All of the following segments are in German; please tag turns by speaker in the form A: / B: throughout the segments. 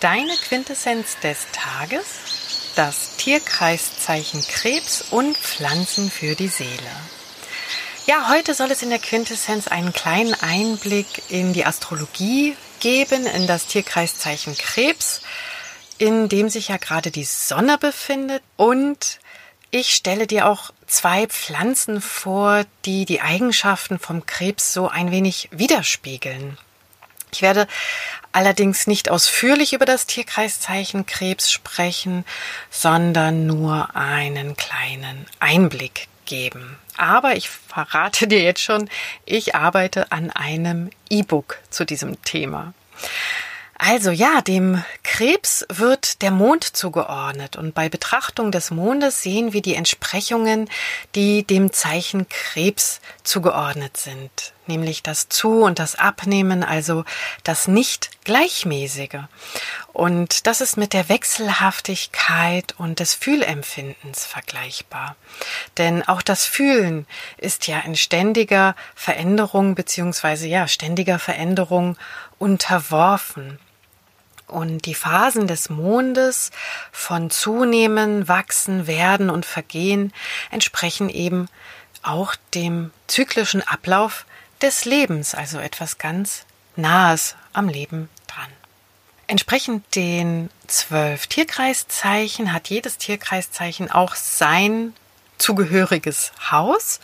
A: Deine Quintessenz des Tages, das Tierkreiszeichen Krebs und Pflanzen für die Seele. Ja, heute soll es in der Quintessenz einen kleinen Einblick in die Astrologie geben, in das Tierkreiszeichen Krebs, in dem sich ja gerade die Sonne befindet und ich stelle dir auch zwei Pflanzen vor, die die Eigenschaften vom Krebs so ein wenig widerspiegeln. Ich werde allerdings nicht ausführlich über das Tierkreiszeichen Krebs sprechen, sondern nur einen kleinen Einblick geben. Aber ich verrate dir jetzt schon, ich arbeite an einem E-Book zu diesem Thema. Also ja, dem Krebs wird der Mond zugeordnet und bei Betrachtung des Mondes sehen wir die Entsprechungen, die dem Zeichen Krebs zugeordnet sind, nämlich das Zu- und das Abnehmen, also das nicht gleichmäßige. Und das ist mit der Wechselhaftigkeit und des Fühlempfindens vergleichbar. Denn auch das Fühlen ist ja in ständiger Veränderung beziehungsweise ja ständiger Veränderung unterworfen. Und die Phasen des Mondes von Zunehmen, Wachsen, Werden und Vergehen entsprechen eben auch dem zyklischen Ablauf des Lebens, also etwas ganz Nahes am Leben dran. Entsprechend den zwölf Tierkreiszeichen hat jedes Tierkreiszeichen auch sein zugehöriges Haus.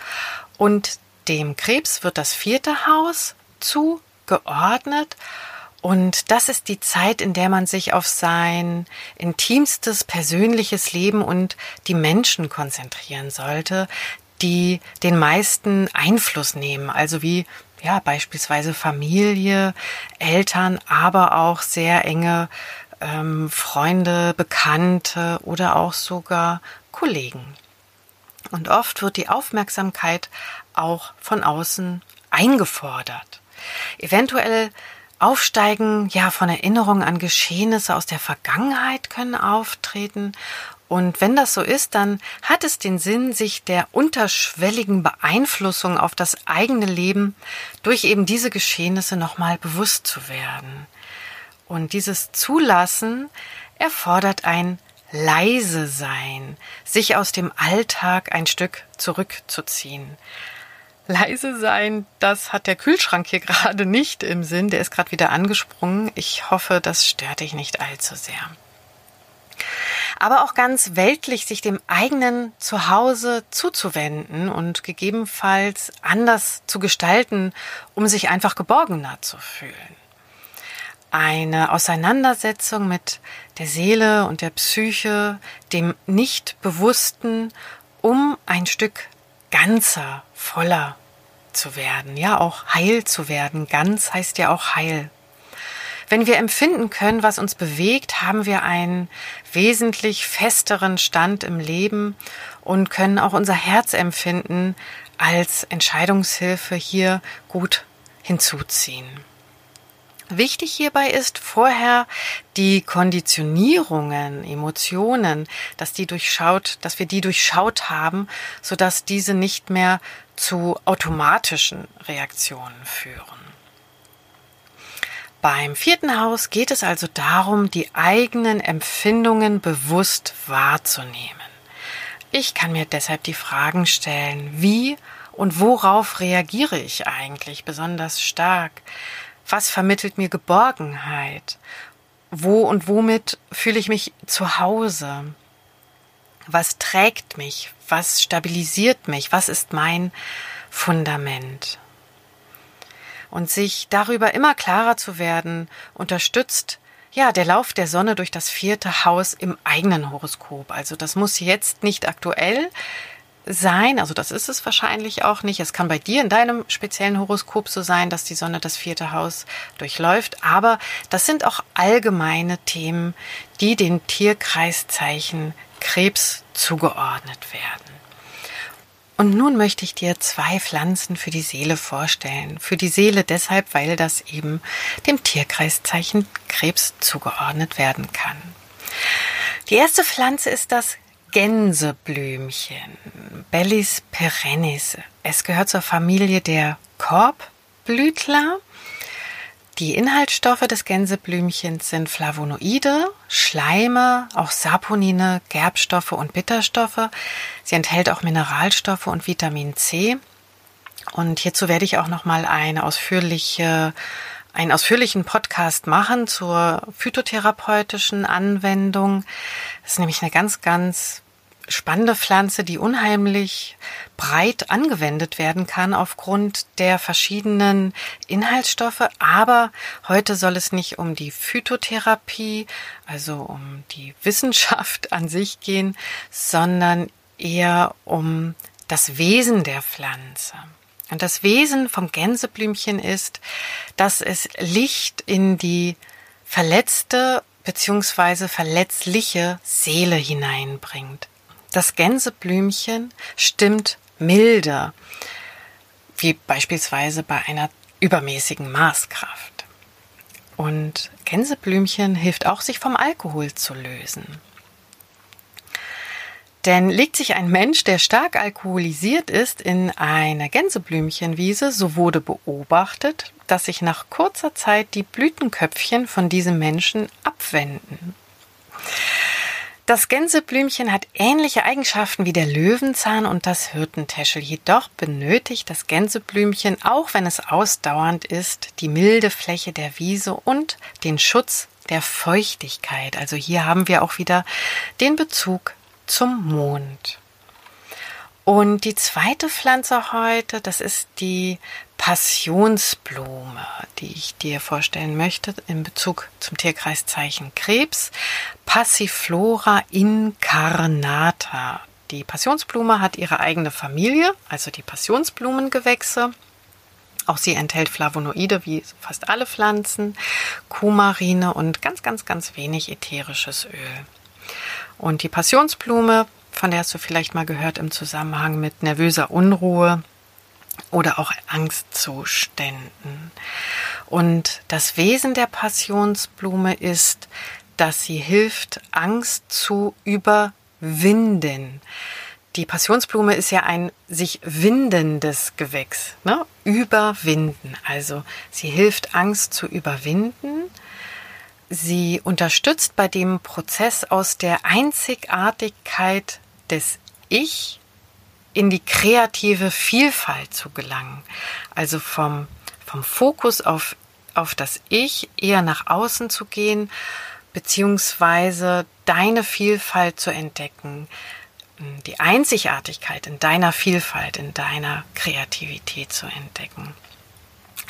A: Und dem Krebs wird das vierte Haus zugeordnet. Und das ist die Zeit, in der man sich auf sein intimstes persönliches Leben und die Menschen konzentrieren sollte, die den meisten Einfluss nehmen, also wie ja beispielsweise Familie, Eltern, aber auch sehr enge ähm, Freunde, Bekannte oder auch sogar Kollegen. Und oft wird die Aufmerksamkeit auch von außen eingefordert. Eventuell Aufsteigen ja von Erinnerungen an Geschehnisse aus der Vergangenheit können auftreten. Und wenn das so ist, dann hat es den Sinn, sich der unterschwelligen Beeinflussung auf das eigene Leben durch eben diese Geschehnisse nochmal bewusst zu werden. Und dieses Zulassen erfordert ein leise sein, sich aus dem Alltag ein Stück zurückzuziehen leise sein, das hat der Kühlschrank hier gerade nicht im Sinn. Der ist gerade wieder angesprungen. Ich hoffe, das stört dich nicht allzu sehr. Aber auch ganz weltlich sich dem eigenen Zuhause zuzuwenden und gegebenenfalls anders zu gestalten, um sich einfach geborgener zu fühlen. Eine Auseinandersetzung mit der Seele und der Psyche, dem Nichtbewussten, um ein Stück ganzer, voller zu werden, ja auch heil zu werden. Ganz heißt ja auch heil. Wenn wir empfinden können, was uns bewegt, haben wir einen wesentlich festeren Stand im Leben und können auch unser Herz empfinden als Entscheidungshilfe hier gut hinzuziehen. Wichtig hierbei ist vorher die Konditionierungen, Emotionen, dass die durchschaut, dass wir die durchschaut haben, sodass diese nicht mehr zu automatischen Reaktionen führen. Beim vierten Haus geht es also darum, die eigenen Empfindungen bewusst wahrzunehmen. Ich kann mir deshalb die Fragen stellen, wie und worauf reagiere ich eigentlich besonders stark? Was vermittelt mir Geborgenheit? Wo und womit fühle ich mich zu Hause? Was trägt mich? Was stabilisiert mich? Was ist mein Fundament? Und sich darüber immer klarer zu werden, unterstützt ja, der Lauf der Sonne durch das vierte Haus im eigenen Horoskop. Also das muss jetzt nicht aktuell sein, also das ist es wahrscheinlich auch nicht. Es kann bei dir in deinem speziellen Horoskop so sein, dass die Sonne das vierte Haus durchläuft, aber das sind auch allgemeine Themen, die den Tierkreiszeichen Krebs zugeordnet werden. Und nun möchte ich dir zwei Pflanzen für die Seele vorstellen. Für die Seele deshalb, weil das eben dem Tierkreiszeichen Krebs zugeordnet werden kann. Die erste Pflanze ist das Gänseblümchen, Bellis perennis. Es gehört zur Familie der Korbblütler. Die Inhaltsstoffe des Gänseblümchens sind Flavonoide, Schleime, auch Saponine, Gerbstoffe und Bitterstoffe. Sie enthält auch Mineralstoffe und Vitamin C. Und hierzu werde ich auch noch mal eine ausführliche einen ausführlichen Podcast machen zur phytotherapeutischen Anwendung. Das ist nämlich eine ganz, ganz spannende Pflanze, die unheimlich breit angewendet werden kann aufgrund der verschiedenen Inhaltsstoffe. Aber heute soll es nicht um die Phytotherapie, also um die Wissenschaft an sich gehen, sondern eher um das Wesen der Pflanze. Und das Wesen vom Gänseblümchen ist, dass es Licht in die verletzte beziehungsweise verletzliche Seele hineinbringt. Das Gänseblümchen stimmt milder, wie beispielsweise bei einer übermäßigen Maßkraft. Und Gänseblümchen hilft auch, sich vom Alkohol zu lösen. Denn legt sich ein Mensch, der stark alkoholisiert ist, in eine Gänseblümchenwiese, so wurde beobachtet, dass sich nach kurzer Zeit die Blütenköpfchen von diesem Menschen abwenden. Das Gänseblümchen hat ähnliche Eigenschaften wie der Löwenzahn und das Hirtentäschel. Jedoch benötigt das Gänseblümchen, auch wenn es ausdauernd ist, die milde Fläche der Wiese und den Schutz der Feuchtigkeit. Also hier haben wir auch wieder den Bezug zum Mond. Und die zweite Pflanze heute, das ist die Passionsblume, die ich dir vorstellen möchte in Bezug zum Tierkreiszeichen Krebs. Passiflora incarnata. Die Passionsblume hat ihre eigene Familie, also die Passionsblumengewächse. Auch sie enthält Flavonoide wie fast alle Pflanzen, Kumarine und ganz, ganz, ganz wenig ätherisches Öl. Und die Passionsblume, von der hast du vielleicht mal gehört im Zusammenhang mit nervöser Unruhe oder auch Angstzuständen. Und das Wesen der Passionsblume ist, dass sie hilft, Angst zu überwinden. Die Passionsblume ist ja ein sich windendes Gewächs, ne? Überwinden. Also sie hilft Angst zu überwinden Sie unterstützt bei dem Prozess aus der Einzigartigkeit des Ich in die kreative Vielfalt zu gelangen. Also vom, vom Fokus auf, auf das Ich eher nach außen zu gehen, beziehungsweise deine Vielfalt zu entdecken, die Einzigartigkeit in deiner Vielfalt, in deiner Kreativität zu entdecken.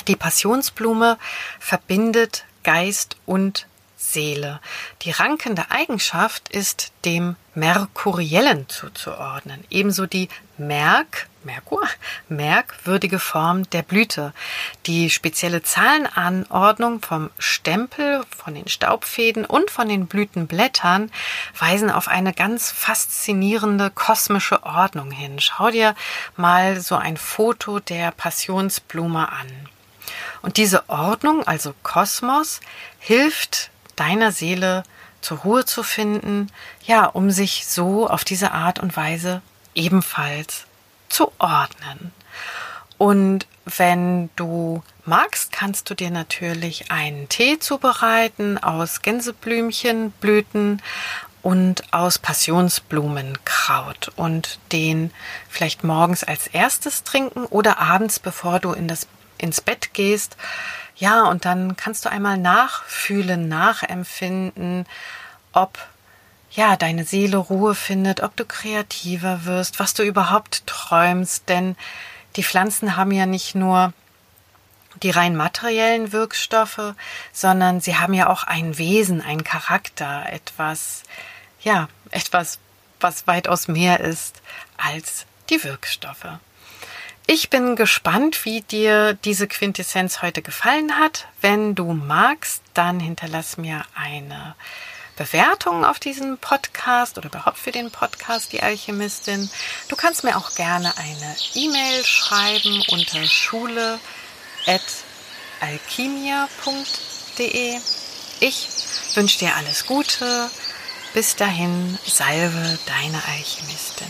A: Die Passionsblume verbindet Geist und Seele. Die rankende Eigenschaft ist dem Merkuriellen zuzuordnen. Ebenso die Merk, Merkur, merkwürdige Form der Blüte. Die spezielle Zahlenanordnung vom Stempel, von den Staubfäden und von den Blütenblättern weisen auf eine ganz faszinierende kosmische Ordnung hin. Schau dir mal so ein Foto der Passionsblume an. Und diese Ordnung, also Kosmos, hilft deiner Seele zur Ruhe zu finden, ja, um sich so auf diese Art und Weise ebenfalls zu ordnen. Und wenn du magst, kannst du dir natürlich einen Tee zubereiten aus Gänseblümchenblüten und aus Passionsblumenkraut und den vielleicht morgens als erstes trinken oder abends, bevor du in das ins Bett gehst. Ja, und dann kannst du einmal nachfühlen, nachempfinden, ob ja, deine Seele Ruhe findet, ob du kreativer wirst, was du überhaupt träumst, denn die Pflanzen haben ja nicht nur die rein materiellen Wirkstoffe, sondern sie haben ja auch ein Wesen, einen Charakter, etwas, ja, etwas, was weitaus mehr ist als die Wirkstoffe. Ich bin gespannt, wie dir diese Quintessenz heute gefallen hat. Wenn du magst, dann hinterlass mir eine Bewertung auf diesem Podcast oder überhaupt für den Podcast Die Alchemistin. Du kannst mir auch gerne eine E-Mail schreiben unter schule.alchimia.de. Ich wünsche dir alles Gute. Bis dahin, salve deine Alchemistin.